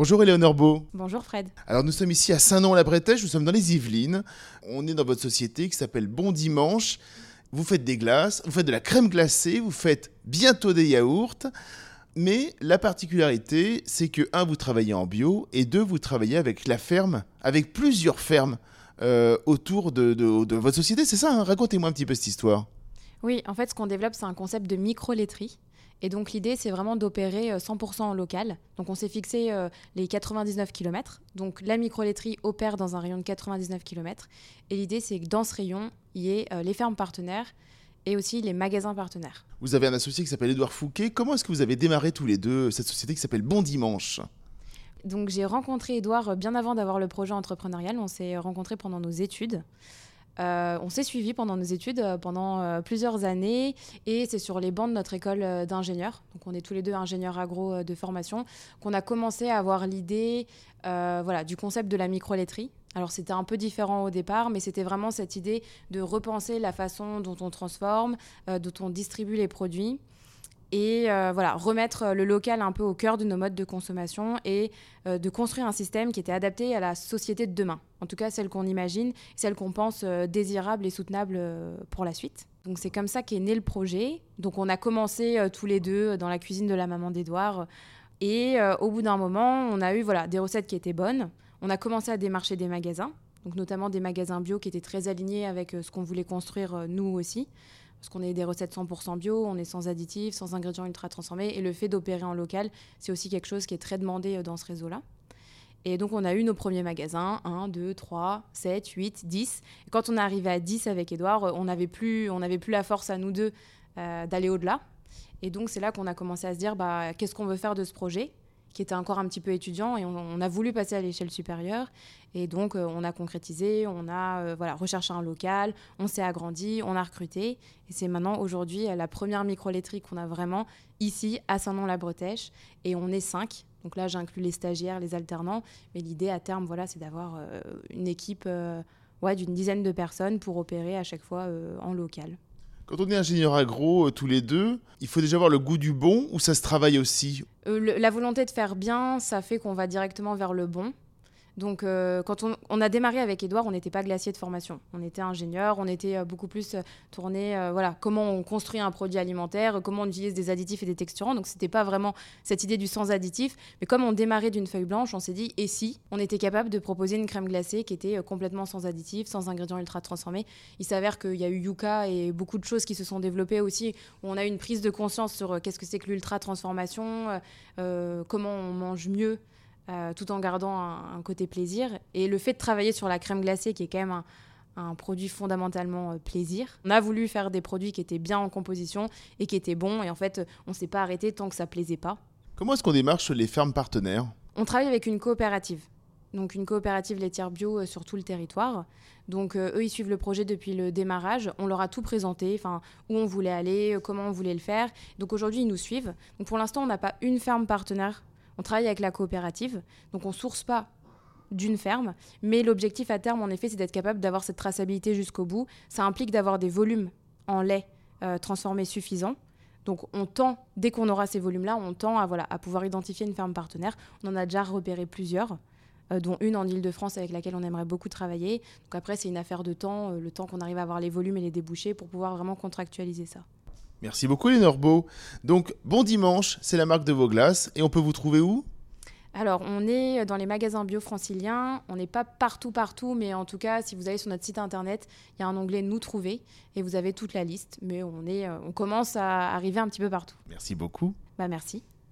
Bonjour Éléonore Beau. Bonjour Fred. Alors nous sommes ici à Saint-Nom-la-Bretèche, nous sommes dans les Yvelines. On est dans votre société qui s'appelle Bon Dimanche. Vous faites des glaces, vous faites de la crème glacée, vous faites bientôt des yaourts. Mais la particularité, c'est que, un, vous travaillez en bio, et deux, vous travaillez avec la ferme, avec plusieurs fermes euh, autour de, votre société. C'est ça hein? Racontez-moi un petit peu cette histoire. Oui, en fait, ce qu'on développe, c'est un concept de micro-laiterie. Et donc l'idée, c'est vraiment d'opérer 100% euh, en local. Donc on s'est fixé euh, les 99 km. Donc la micro-laiterie opère dans un rayon de 99 km. Et l'idée, c'est que dans ce rayon, il y ait les fermes partenaires et aussi les magasins partenaires. Vous avez un associé qui s'appelle Édouard Fouquet. Comment est-ce que vous avez démarré tous les deux cette société qui s'appelle Bon Dimanche? Donc j'ai rencontré Edouard bien avant d'avoir le projet entrepreneurial. On s'est rencontrés pendant nos études. Euh, on s'est suivi pendant nos études euh, pendant euh, plusieurs années et c'est sur les bancs de notre école d'ingénieurs, donc on est tous les deux ingénieurs agro de formation, qu'on a commencé à avoir l'idée voilà, du concept de la microletterie. Alors c'était un peu différent au départ, mais c'était vraiment cette idée de repenser la façon dont on transforme, dont on distribue les produits et euh, voilà, remettre le local un peu au cœur de nos modes de consommation et euh, de construire un système qui était adapté à la société de demain. En tout cas, celle qu'on imagine, celle qu'on pense désirable et soutenable pour la suite. Donc c'est comme ça qu'est né le projet. Donc on a commencé tous les deux dans la cuisine de la maman d'Edouard et au bout d'un moment, on a eu voilà, des recettes qui étaient bonnes. On a commencé à démarcher des magasins, donc notamment des magasins bio qui étaient très alignés avec euh, ce qu'on voulait construire euh, nous aussi. Parce qu'on est des recettes 100% bio, on est sans additifs, sans ingrédients ultra transformés. Et le fait d'opérer en local, c'est aussi quelque chose qui est très demandé euh, dans ce réseau-là. Et donc, on a eu nos premiers magasins 1, 2, 3, 7, 8, 10. Et quand on est arrivé à 10 avec Edouard, on n'avait plus, plus la force à nous deux d'aller au-delà. Et donc, c'est là qu'on a commencé à se dire bah, qu'est-ce qu'on veut faire de ce projet? Qui était encore un petit peu étudiant et on, a voulu passer à l'échelle supérieure. Et donc, euh, on a concrétisé, on a euh, voilà, recherché un local, on s'est agrandi, on a recruté. Et c'est maintenant, aujourd'hui, la première microélectrique qu'on a vraiment ici, à Saint-Nom-la-Bretèche. Et on est cinq. Donc là, j'inclus les stagiaires, les alternants. Mais l'idée à terme, voilà, c'est d'avoir euh, une équipe d'une dizaine de personnes pour opérer à chaque fois en local. Quand on est ingénieur agro euh, tous les deux, il faut déjà avoir le goût du bon ou ça se travaille aussi? Euh, La volonté de faire bien, ça fait qu'on va directement vers le bon. Donc, euh, quand on, a démarré avec Edouard, on n'était pas glacier de formation. On était ingénieur, on était euh, beaucoup plus euh, tourné, voilà, comment on construit un produit alimentaire, comment on utilise des additifs et des texturants. Donc, c'était pas vraiment cette idée du sans additif. Mais comme on démarrait d'une feuille blanche, on s'est dit, et si on était capable de proposer une crème glacée qui était complètement sans additifs, sans ingrédients ultra transformés? Il s'avère qu'il y a eu Yuka et beaucoup de choses qui se sont développées aussi, où on a eu une prise de conscience sur qu'est-ce que c'est que l'ultra transformation, comment on mange mieux. Euh, tout en gardant un, côté plaisir. Et le fait de travailler sur la crème glacée, qui est quand même un, produit fondamentalement euh, plaisir, on a voulu faire des produits qui étaient bien en composition et qui étaient bons. Et en fait, on ne s'est pas arrêté tant que ça plaisait pas. Comment est-ce qu'on démarche les fermes partenaires? On travaille avec une coopérative. Donc une coopérative laitière bio euh, sur tout le territoire. Donc eux, ils suivent le projet depuis le démarrage. On leur a tout présenté, enfin où on voulait aller, comment on voulait le faire. Donc aujourd'hui, ils nous suivent. Donc pour l'instant, on n'a pas une ferme partenaire on travaille avec la coopérative, donc on source pas d'une ferme, mais l'objectif à terme, en effet, c'est d'être capable d'avoir cette traçabilité jusqu'au bout. Ça implique d'avoir des volumes en lait euh, transformés suffisants. Donc on tend, dès qu'on aura ces volumes-là, on tend à, voilà, à pouvoir identifier une ferme partenaire. On en a déjà repéré plusieurs, euh, dont une en Ile-de-France avec laquelle on aimerait beaucoup travailler. Donc après, c'est une affaire de temps, euh, le temps qu'on arrive à avoir les volumes et les débouchés pour pouvoir vraiment contractualiser ça. Merci beaucoup, Léonore Beau. Donc, bon dimanche, c'est la marque de vos glaces. Et on peut vous trouver où? Alors, on est dans les magasins bio franciliens. On n'est pas partout, partout, mais en tout cas, si vous allez sur notre site internet, il y a un onglet Nous trouver et vous avez toute la liste. Mais on, est, euh, on commence à arriver un petit peu partout. Merci beaucoup. Bah, merci.